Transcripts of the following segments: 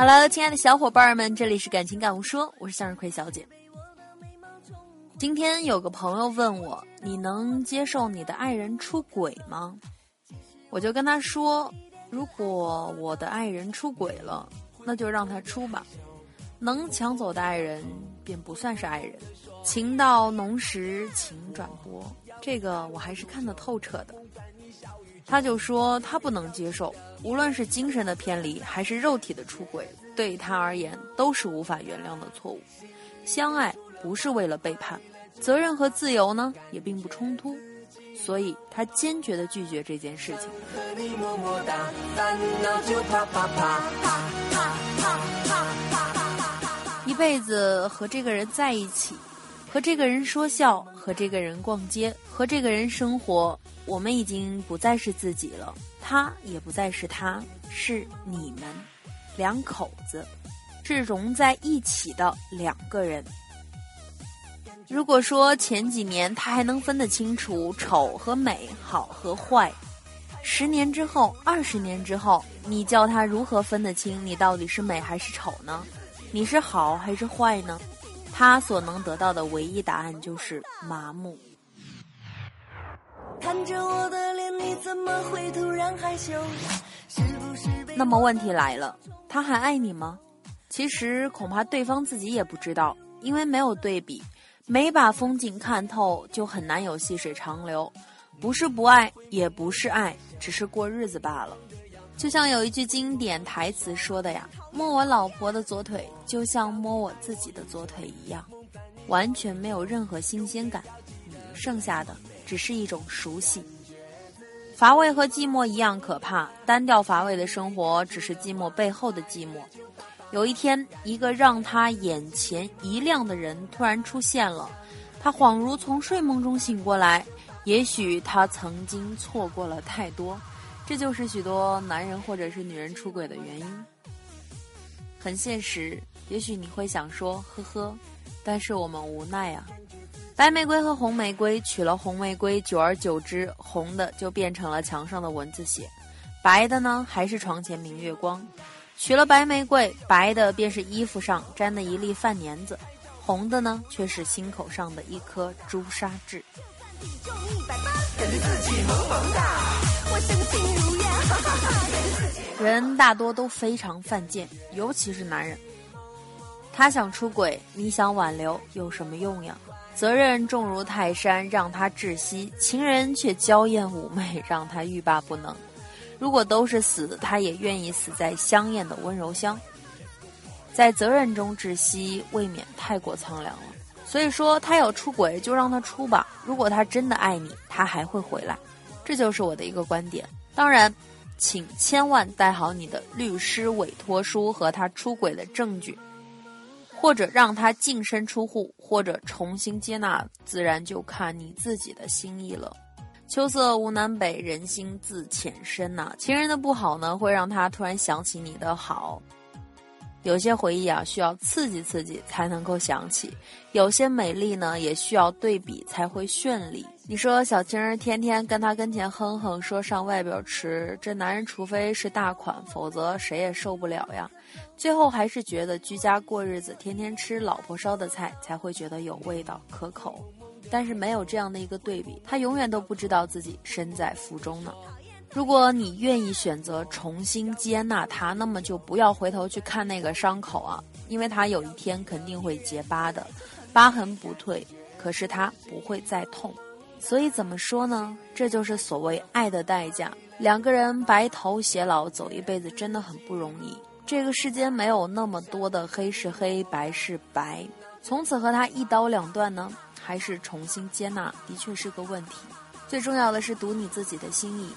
好了，亲爱的小伙伴们，这里是感情感悟说，我是向日葵小姐。今天有个朋友问我，你能接受你的爱人出轨吗？我就跟他说，如果我的爱人出轨了，那就让他出吧。能抢走的爱人便不算是爱人。情到浓时情转薄，这个我还是看得透彻的。他就说他不能接受，无论是精神的偏离还是肉体的出轨，对他而言都是无法原谅的错误。相爱不是为了背叛，责任和自由呢也并不冲突，所以他坚决的拒绝这件事情。一辈子和这个人在一起。和这个人说笑，和这个人逛街，和这个人生活，我们已经不再是自己了，他也不再是他，是你们两口子，是融在一起的两个人。如果说前几年他还能分得清楚丑和美、好和坏，十年之后、二十年之后，你叫他如何分得清你到底是美还是丑呢？你是好还是坏呢？他所能得到的唯一答案就是麻木。那么问题来了，他还爱你吗？其实恐怕对方自己也不知道，因为没有对比，没把风景看透，就很难有细水长流。不是不爱，也不是爱，只是过日子罢了。就像有一句经典台词说的呀：“摸我老婆的左腿，就像摸我自己的左腿一样，完全没有任何新鲜感，剩下的只是一种熟悉。乏味和寂寞一样可怕，单调乏味的生活只是寂寞背后的寂寞。有一天，一个让他眼前一亮的人突然出现了，他恍如从睡梦中醒过来，也许他曾经错过了太多。”这就是许多男人或者是女人出轨的原因，很现实。也许你会想说，呵呵，但是我们无奈啊。白玫瑰和红玫瑰娶了红玫瑰，久而久之，红的就变成了墙上的蚊子血，白的呢还是床前明月光。娶了白玫瑰，白的便是衣服上沾的一粒饭粘子，红的呢却是心口上的一颗朱砂痣。感觉自己萌萌哒。我先人大多都非常犯贱，尤其是男人。他想出轨，你想挽留，有什么用呀？责任重如泰山，让他窒息；情人却娇艳妩媚，让他欲罢不能。如果都是死，他也愿意死在香艳的温柔乡。在责任中窒息，未免太过苍凉了。所以说，他要出轨就让他出吧。如果他真的爱你，他还会回来。这就是我的一个观点。当然，请千万带好你的律师委托书和他出轨的证据，或者让他净身出户，或者重新接纳，自然就看你自己的心意了。秋色无南北，人心自浅深呐。情人的不好呢，会让他突然想起你的好。有些回忆啊，需要刺激刺激才能够想起；有些美丽呢，也需要对比才会绚丽。你说小青儿天天跟他跟前哼哼说上外边吃，这男人除非是大款，否则谁也受不了呀。最后还是觉得居家过日子，天天吃老婆烧的菜才会觉得有味道可口。但是没有这样的一个对比，他永远都不知道自己身在福中呢。如果你愿意选择重新接纳他，那么就不要回头去看那个伤口啊，因为他有一天肯定会结疤的，疤痕不退，可是他不会再痛。所以怎么说呢？这就是所谓爱的代价。两个人白头偕老走一辈子真的很不容易。这个世间没有那么多的黑是黑白是白，从此和他一刀两断呢，还是重新接纳，的确是个问题。最重要的是读你自己的心意。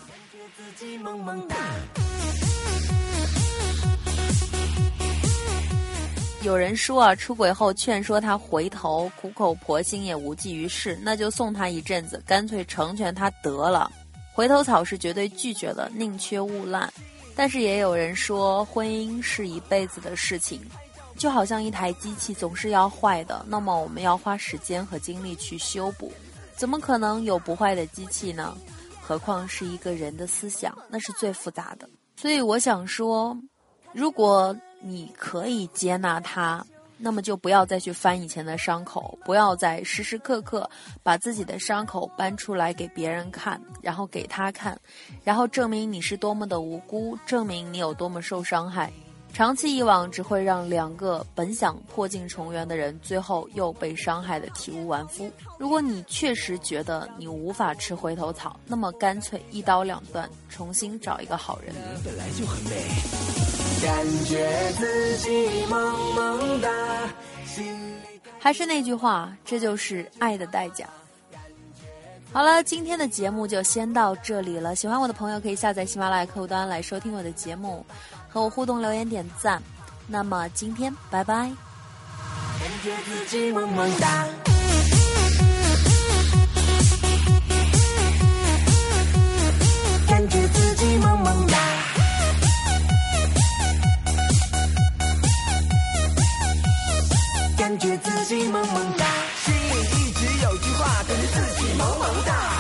有人说啊，出轨后劝说他回头，苦口婆心也无济于事，那就送他一阵子，干脆成全他得了。回头草是绝对拒绝的，宁缺毋滥。但是也有人说，婚姻是一辈子的事情，就好像一台机器总是要坏的，那么我们要花时间和精力去修补，怎么可能有不坏的机器呢？何况是一个人的思想，那是最复杂的。所以我想说，如果你可以接纳他。那么就不要再去翻以前的伤口，不要再时时刻刻把自己的伤口搬出来给别人看，然后给他看，然后证明你是多么的无辜，证明你有多么受伤害。长期以往，只会让两个本想破镜重圆的人，最后又被伤害的体无完肤。如果你确实觉得你无法吃回头草，那么干脆一刀两断，重新找一个好人。本来就很美。感觉自己萌萌哒。还是那句话，这就是爱的代价。好了，今天的节目就先到这里了。喜欢我的朋友可以下载喜马拉雅客户端来收听我的节目，和我互动留言点赞。那么今天拜拜。感觉自己萌萌哒感觉自己萌萌哒。感觉自己萌萌哒心里一直有句话感觉自己萌萌哒